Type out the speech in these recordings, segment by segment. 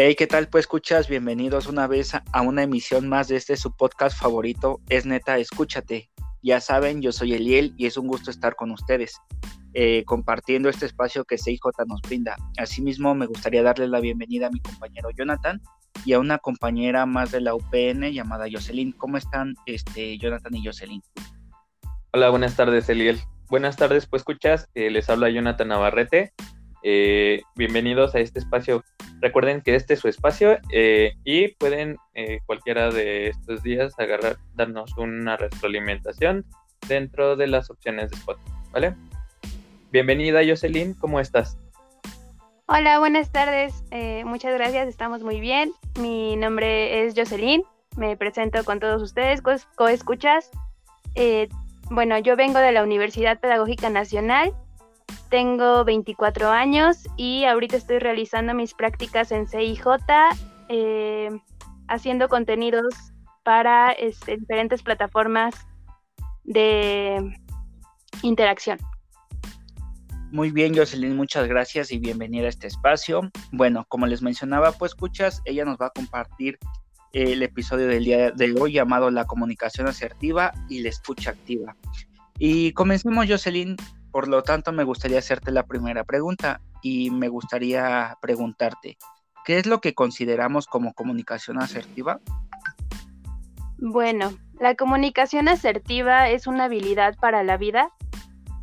Hey, ¿qué tal? Pues escuchas, bienvenidos una vez a una emisión más de este su podcast favorito, es neta, escúchate. Ya saben, yo soy Eliel y es un gusto estar con ustedes, eh, compartiendo este espacio que CIJ nos brinda. Asimismo, me gustaría darle la bienvenida a mi compañero Jonathan y a una compañera más de la UPN llamada Jocelyn. ¿Cómo están este, Jonathan y Jocelyn? Hola, buenas tardes, Eliel. Buenas tardes, pues escuchas, eh, les habla Jonathan Navarrete. Eh, bienvenidos a este espacio Recuerden que este es su espacio eh, y pueden eh, cualquiera de estos días agarrar, darnos una retroalimentación dentro de las opciones de Spotify, ¿vale? Bienvenida Jocelyn, ¿cómo estás? Hola, buenas tardes. Eh, muchas gracias, estamos muy bien. Mi nombre es Jocelyn, me presento con todos ustedes, coescuchas. bueno, yo vengo de la Universidad Pedagógica Nacional tengo 24 años y ahorita estoy realizando mis prácticas en CIJ, eh, haciendo contenidos para este, diferentes plataformas de interacción. Muy bien, Jocelyn, muchas gracias y bienvenida a este espacio. Bueno, como les mencionaba, pues escuchas, ella nos va a compartir el episodio del día de hoy llamado La comunicación asertiva y la escucha activa. Y comencemos, Jocelyn, por lo tanto, me gustaría hacerte la primera pregunta y me gustaría preguntarte, ¿qué es lo que consideramos como comunicación asertiva? Bueno, la comunicación asertiva es una habilidad para la vida.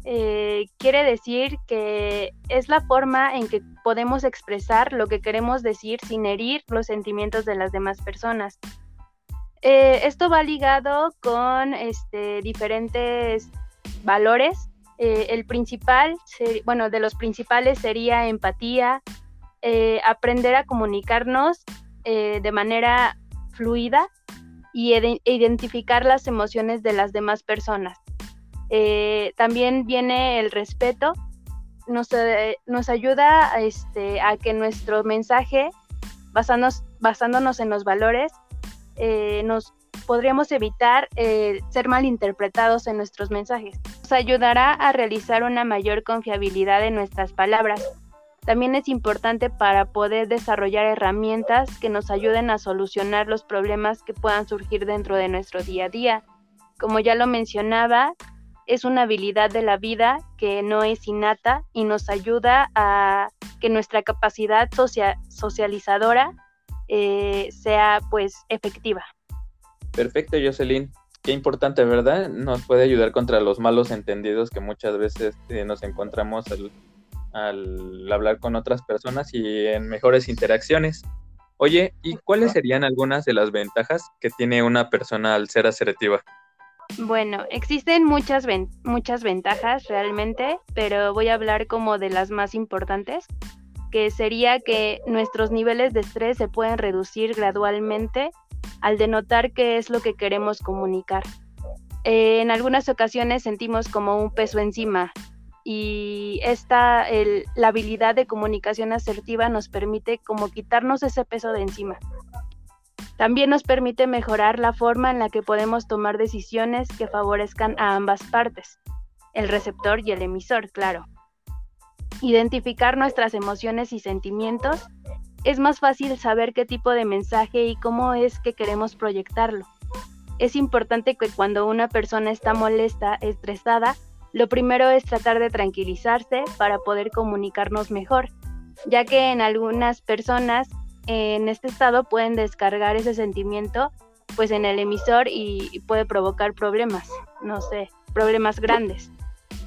Eh, quiere decir que es la forma en que podemos expresar lo que queremos decir sin herir los sentimientos de las demás personas. Eh, esto va ligado con este, diferentes valores eh, el principal, bueno, de los principales sería empatía, eh, aprender a comunicarnos eh, de manera fluida y identificar las emociones de las demás personas. también viene el respeto, nos, nos ayuda este, a que nuestro mensaje, basándonos en los valores, nos podríamos evitar eh, ser malinterpretados en nuestros mensajes. Nos ayudará a realizar una mayor confiabilidad en nuestras palabras. También es importante para poder desarrollar herramientas que nos ayuden a solucionar los problemas que puedan surgir dentro de nuestro día a día. Como ya lo mencionaba, es una habilidad de la vida que no es innata y nos ayuda a que nuestra capacidad socializadora eh, sea pues efectiva. Perfecto, Jocelyn. Qué importante, ¿verdad? Nos puede ayudar contra los malos entendidos que muchas veces eh, nos encontramos al, hablar con otras personas y en mejores interacciones. Oye, ¿y cuáles serían algunas de las ventajas que tiene una persona al ser asertiva? Bueno, existen muchas, muchas ventajas realmente, pero voy a hablar como de las más importantes, que sería que nuestros niveles de estrés se pueden reducir gradualmente al denotar qué es lo que queremos comunicar. Eh, en algunas ocasiones sentimos como un peso encima y esta, la habilidad de comunicación asertiva nos permite como quitarnos ese peso de encima. También nos permite mejorar la forma en la que podemos tomar decisiones que favorezcan a ambas partes, el receptor y el emisor, claro. Identificar nuestras emociones y sentimientos es más fácil saber qué tipo de mensaje y cómo es que queremos proyectarlo. Es importante que cuando una persona está molesta, estresada, lo primero es tratar de tranquilizarse para poder comunicarnos mejor, ya que en algunas personas en este estado pueden descargar ese sentimiento pues en el emisor y puede provocar problemas, no sé, problemas grandes.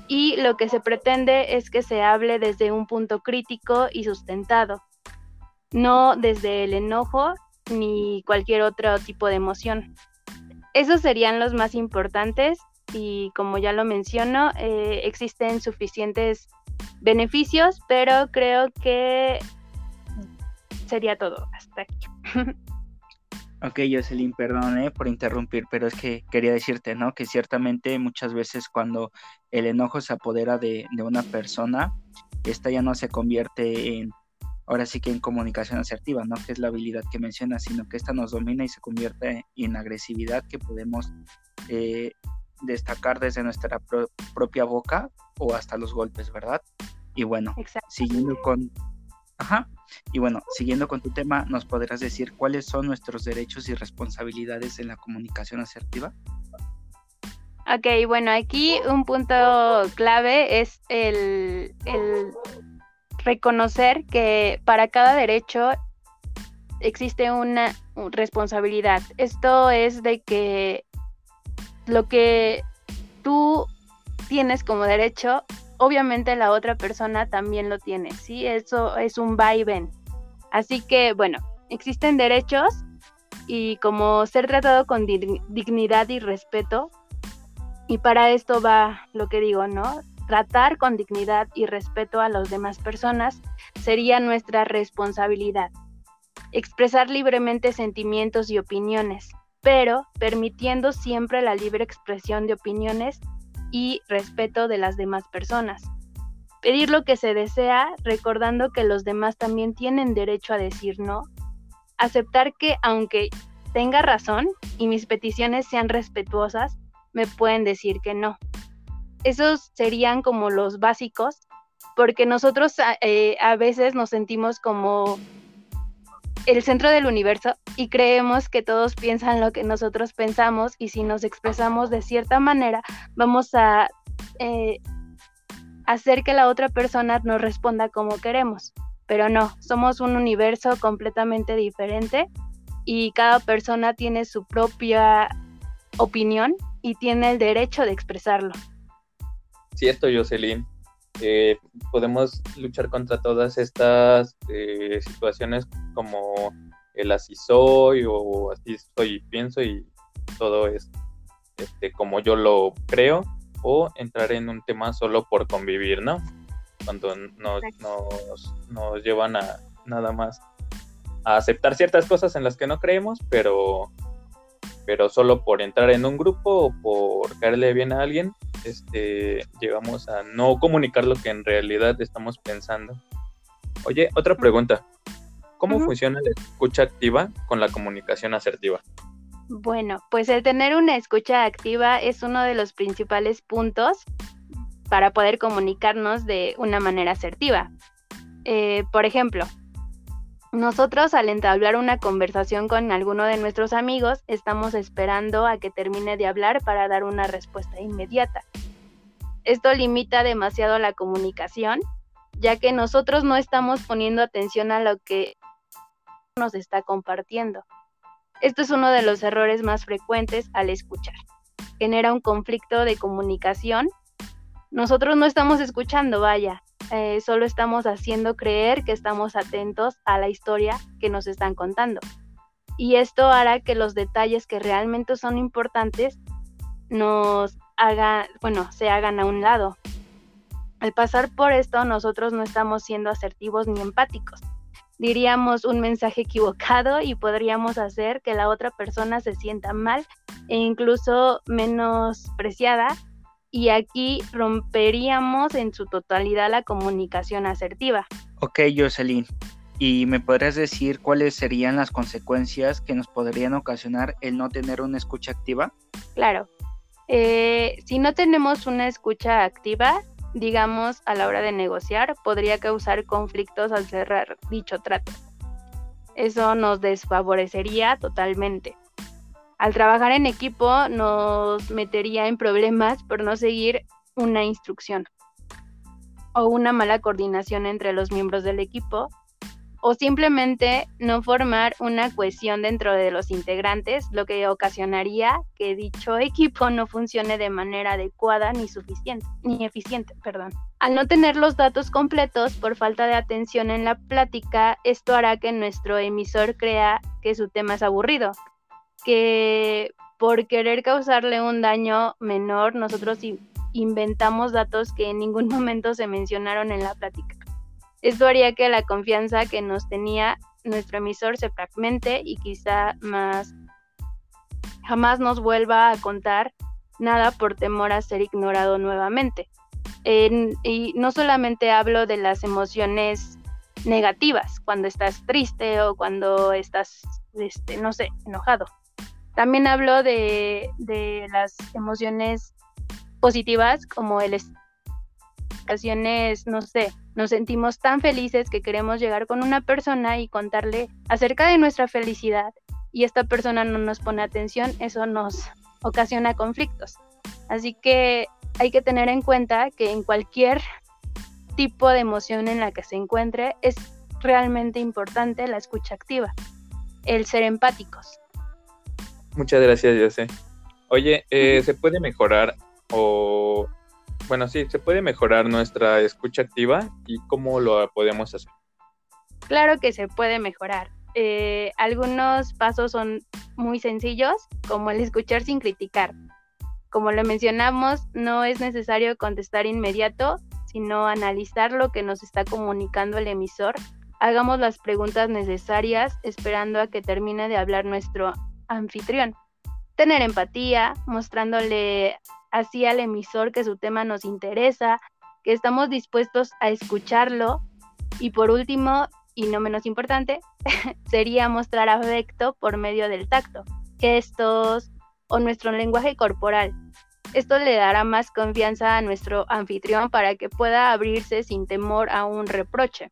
Y lo que se pretende es que se hable desde un punto crítico y sustentado, no desde el enojo ni cualquier otro tipo de emoción. Esos serían los más importantes y como ya lo menciono, eh, existen suficientes beneficios, pero creo que sería todo hasta aquí. Ok, Jocelyn, perdón eh, por interrumpir, pero es que quería decirte, ¿no? Que ciertamente muchas veces cuando el enojo se apodera de, de una persona, esta ya no se convierte en ahora sí que en comunicación asertiva, no que es la habilidad que mencionas, sino que esta nos domina y se convierte en agresividad que podemos eh, destacar desde nuestra propia boca o hasta los golpes, ¿verdad? Y bueno, siguiendo con, Ajá. Y bueno, siguiendo con tu tema, ¿nos podrás decir cuáles son nuestros derechos y responsabilidades en la comunicación asertiva? Ok, bueno, aquí un punto clave es el, el reconocer que para cada derecho existe una responsabilidad. Esto es de que lo que tú tienes como derecho, obviamente la otra persona también lo tiene, ¿sí? Eso es un va y ven. Así que, bueno, existen derechos y como ser tratado con dignidad y respeto, y para esto va lo que digo, ¿no? Tratar con dignidad y respeto a las demás personas sería nuestra responsabilidad. Expresar libremente sentimientos y opiniones, pero permitiendo siempre la libre expresión de opiniones y respeto de las demás personas. Pedir lo que se desea, recordando que los demás también tienen derecho a decir no. Aceptar que aunque tenga razón y mis peticiones sean respetuosas, me pueden decir que no. Esos serían como los básicos, porque nosotros eh, a veces nos sentimos como el centro del universo y creemos que todos piensan lo que nosotros pensamos y si nos expresamos de cierta manera vamos a eh, hacer que la otra persona nos responda como queremos. Pero no, somos un universo completamente diferente y cada persona tiene su propia opinión y tiene el derecho de expresarlo. Cierto, Jocelyn. Eh, podemos luchar contra todas estas eh, situaciones como el así soy o así soy y pienso y todo es este, como yo lo creo o entrar en un tema solo por convivir, ¿no? Cuando nos, nos, nos llevan a nada más a aceptar ciertas cosas en las que no creemos, pero pero solo por entrar en un grupo o por caerle bien a alguien, este, llegamos a no comunicar lo que en realidad estamos pensando. Oye, otra pregunta. ¿Cómo funciona la escucha activa con la comunicación asertiva? Bueno, pues el tener una escucha activa es uno de los principales puntos para poder comunicarnos de una manera asertiva. Eh, por ejemplo, nosotros al entablar una conversación con alguno de nuestros amigos, estamos esperando a que termine de hablar para dar una respuesta inmediata. Esto limita demasiado la comunicación, ya que nosotros no estamos poniendo atención a lo que nos está compartiendo. Esto es uno de los errores más frecuentes al escuchar. Genera un conflicto de comunicación. Nosotros no estamos escuchando, vaya, eh, solo estamos haciendo creer que estamos atentos a la historia que nos están contando. Y esto hará que los detalles que realmente son importantes nos hagan, bueno, se hagan a un lado. Al pasar por esto, nosotros no estamos siendo asertivos ni empáticos. Diríamos un mensaje equivocado y podríamos hacer que la otra persona se sienta mal e incluso menospreciada y aquí romperíamos en su totalidad la comunicación asertiva. Ok, Jocelyn. ¿Y me podrías decir cuáles serían las consecuencias que nos podrían ocasionar el no tener una escucha activa? Claro. Eh, si no tenemos una escucha activa, digamos a la hora de negociar, podría causar conflictos al cerrar dicho trato. Eso nos desfavorecería totalmente al trabajar en equipo nos metería en problemas por no seguir una instrucción o una mala coordinación entre los miembros del equipo o simplemente no formar una cohesión dentro de los integrantes, lo que ocasionaría que dicho equipo no funcione de manera adecuada ni suficiente, ni eficiente, perdón. Al no tener los datos completos por falta de atención en la plática, esto hará que nuestro emisor crea que su tema es aburrido, que por querer causarle un daño menor, nosotros inventamos datos que en ningún momento se mencionaron en la plática. Esto haría que la confianza que nos tenía nuestro emisor se fragmente y quizá más jamás nos vuelva a contar nada por temor a ser ignorado nuevamente. y no solamente hablo de las emociones negativas, cuando estás triste o cuando estás, este, no sé, enojado. También hablo de, las emociones positivas como el ocasiones, no sé, Nos sentimos tan felices que queremos llegar con una persona y contarle acerca de nuestra felicidad y esta persona no nos pone atención, eso nos ocasiona conflictos. Así que hay que tener en cuenta que en cualquier tipo de emoción en la que se encuentre es realmente importante la escucha activa, el ser empáticos. Muchas gracias, José. Oye, eh, ¿se puede mejorar o, bueno, sí, se puede mejorar nuestra escucha activa y cómo lo podemos hacer? Claro que se puede mejorar. Eh, algunos pasos son muy sencillos, como el escuchar sin criticar. Como lo mencionamos, no es necesario contestar inmediato, sino analizar lo que nos está comunicando el emisor. Hagamos las preguntas necesarias esperando a que termine de hablar nuestro anfitrión. Tener empatía, mostrándole así al emisor que su tema nos interesa, que estamos dispuestos a escucharlo. Y por último, y no menos importante, sería mostrar afecto por medio del tacto, gestos o nuestro lenguaje corporal. Esto le dará más confianza a nuestro anfitrión para que pueda abrirse sin temor a un reproche.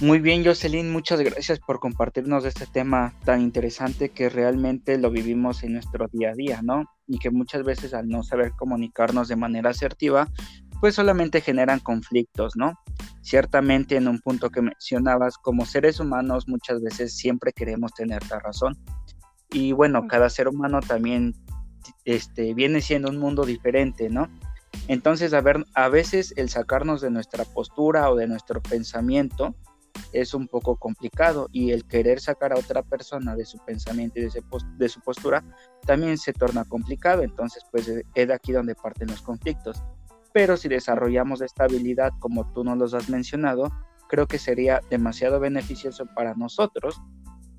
Muy bien, Jocelyn, muchas gracias por compartirnos este tema tan interesante que realmente lo vivimos en nuestro día a día, ¿no? Y que muchas veces al no saber comunicarnos de manera asertiva, pues solamente generan conflictos, ¿no? Ciertamente en un punto que mencionabas, como seres humanos muchas veces siempre queremos tener la razón. Y bueno, cada ser humano también este, viene siendo un mundo diferente, ¿no? Entonces, a, ver, a veces el sacarnos de nuestra postura o de nuestro pensamiento es un poco complicado y el querer sacar a otra persona de su pensamiento y de, su postura también se torna complicado. Entonces, pues es de aquí donde parten los conflictos. Pero si desarrollamos esta habilidad como tú nos los has mencionado, creo que sería demasiado beneficioso para nosotros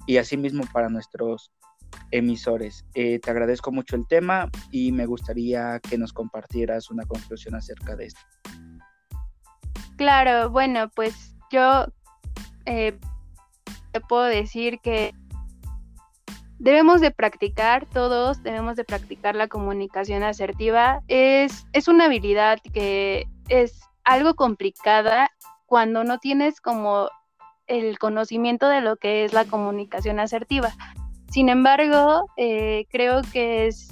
y asimismo para nuestros emisores. Eh, te agradezco mucho el tema y me gustaría que nos compartieras una conclusión acerca de esto. Claro, bueno, pues yo eh, te puedo decir que debemos de practicar, todos debemos de practicar la comunicación asertiva. Es, es una habilidad que es algo complicada cuando no tienes como el conocimiento de lo que es la comunicación asertiva. Sin embargo, eh, creo que es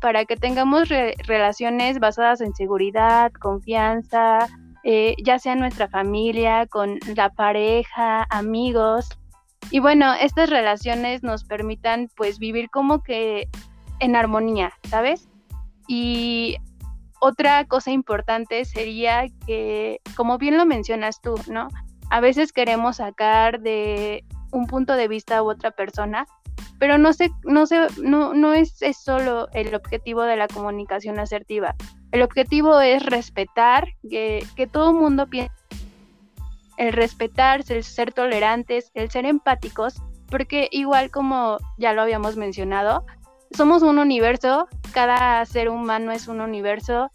para que tengamos relaciones basadas en seguridad, confianza, eh, ya sea nuestra familia, con la pareja, amigos. Y bueno, estas relaciones nos permitan pues vivir como que en armonía, ¿sabes? Y otra cosa importante sería que, como bien lo mencionas tú, ¿no? A veces queremos sacar de un punto de vista a otra persona, pero no, sé, no, sé, no, no es, solo el objetivo de la comunicación asertiva. El objetivo es respetar, que, que todo mundo piense, el respetarse, el ser tolerantes, el ser empáticos, porque igual como ya lo habíamos mencionado, somos un universo, cada ser humano es un universo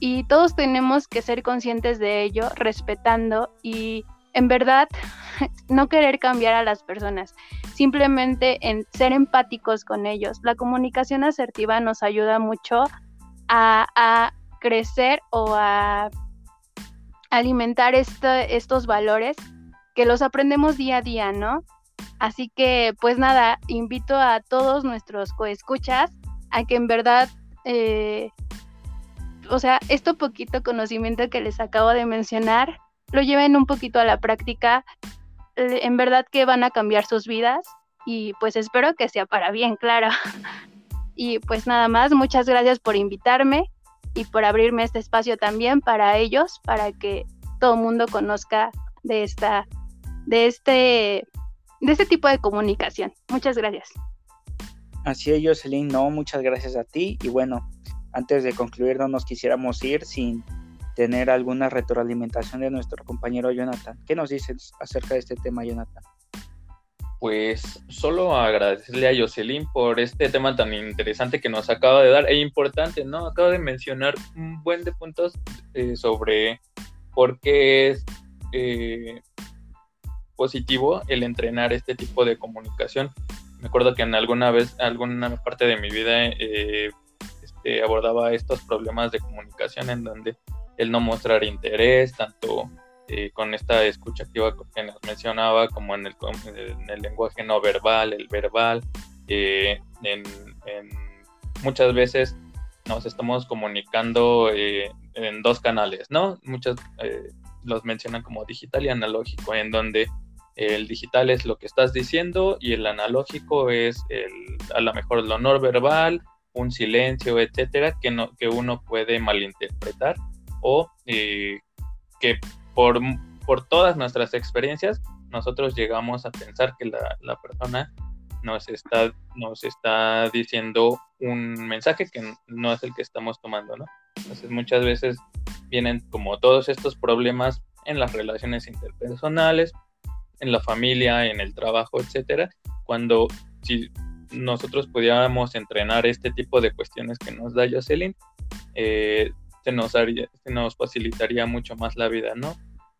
y todos tenemos que ser conscientes de ello, respetando y en verdad no querer cambiar a las personas, simplemente en ser empáticos con ellos. La comunicación asertiva nos ayuda mucho a, crecer o a alimentar estos valores que los aprendemos día a día, ¿no? Así que, pues nada, invito a todos nuestros coescuchas a que en verdad, eh, o sea, esto poquito conocimiento que les acabo de mencionar, lo lleven un poquito a la práctica, en verdad que van a cambiar sus vidas y pues espero que sea para bien, claro. Y pues nada más, muchas gracias por invitarme y por abrirme este espacio también para ellos, para que todo el mundo conozca de esta, de este, de este tipo de comunicación. Muchas gracias. Así es, Jocelyn, no, muchas gracias a ti. Y bueno, antes de concluir, no nos quisiéramos ir sin tener alguna retroalimentación de nuestro compañero Jonathan. ¿Qué nos dices acerca de este tema, Jonathan? Pues solo agradecerle a Jocelyn por este tema tan interesante que nos acaba de dar e importante, ¿no? Acaba de mencionar un buen de puntos eh, sobre por qué es eh, positivo el entrenar este tipo de comunicación. Me acuerdo que en alguna vez, alguna parte de mi vida, eh, este, abordaba estos problemas de comunicación en donde el no mostrar interés, tanto eh, con esta escucha activa que nos mencionaba, como en el, en el lenguaje no verbal, el verbal, en, muchas veces nos estamos comunicando eh, en dos canales, ¿no? Muchos eh, los mencionan como digital y analógico, en donde el digital es lo que estás diciendo y el analógico es el, a lo mejor el honor verbal, un silencio, etcétera, que, no, que uno puede malinterpretar o eh, que por, por todas nuestras experiencias nosotros llegamos a pensar que la, la persona nos está, nos está diciendo un mensaje que no es el que estamos tomando, ¿no? Entonces muchas veces vienen como todos estos problemas en las relaciones interpersonales, en la familia, en el trabajo, etcétera, cuando si nosotros pudiéramos entrenar este tipo de cuestiones que nos da Jocelyn, eh, se, nos haría, se nos facilitaría mucho más la vida, ¿no?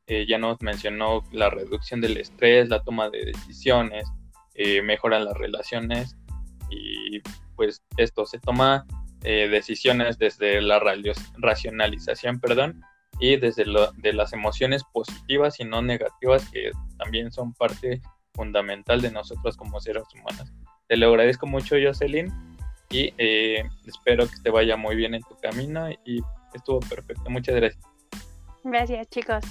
Eh, ya nos mencionó la reducción del estrés, la toma de decisiones, eh, mejoran las relaciones y pues esto se toma eh, decisiones desde la racionalización, perdón, y desde lo, de las emociones positivas y no negativas que también son parte fundamental de nosotros como seres humanos. Te lo agradezco mucho, Jocelyn, y eh, espero que te vaya muy bien en tu camino y estuvo perfecto. Muchas gracias. Gracias, chicos.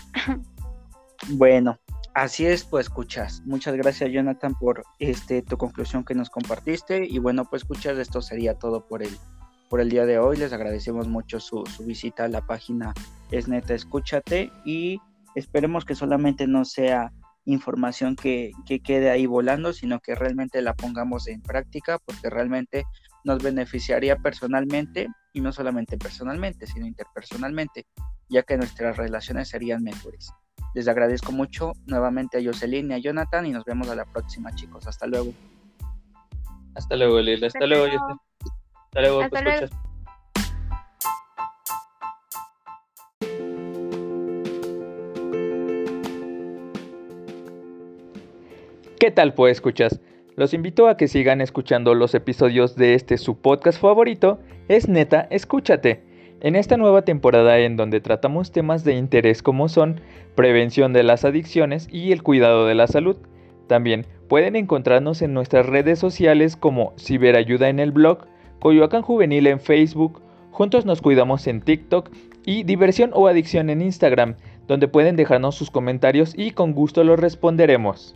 Bueno, Así es, pues escuchas. Muchas gracias, Jonathan, por este tu conclusión que nos compartiste. Y bueno, pues escuchas, esto sería todo por el, por el día de hoy. Les agradecemos mucho su, visita a la página Es Neta Escúchate y esperemos que solamente no sea información que, que quede ahí volando, sino que realmente la pongamos en práctica, porque realmente nos beneficiaría personalmente y no solamente personalmente, sino interpersonalmente, ya que nuestras relaciones serían mejores. Les agradezco mucho nuevamente a Jocelyn y a Jonathan y nos vemos a la próxima, chicos. Hasta luego. Hasta luego, Lila. Hasta, luego, Hasta luego, Hasta luego. ¿Qué tal, pues, escuchas? Los invito a que sigan escuchando los episodios de este su podcast favorito, es neta, escúchate en esta nueva temporada en donde tratamos temas de interés como son prevención de las adicciones y el cuidado de la salud. También pueden encontrarnos en nuestras redes sociales como Ciberayuda en el blog, Coyoacán Juvenil en Facebook, Juntos nos cuidamos en TikTok y Diversión o Adicción en Instagram, donde pueden dejarnos sus comentarios y con gusto los responderemos.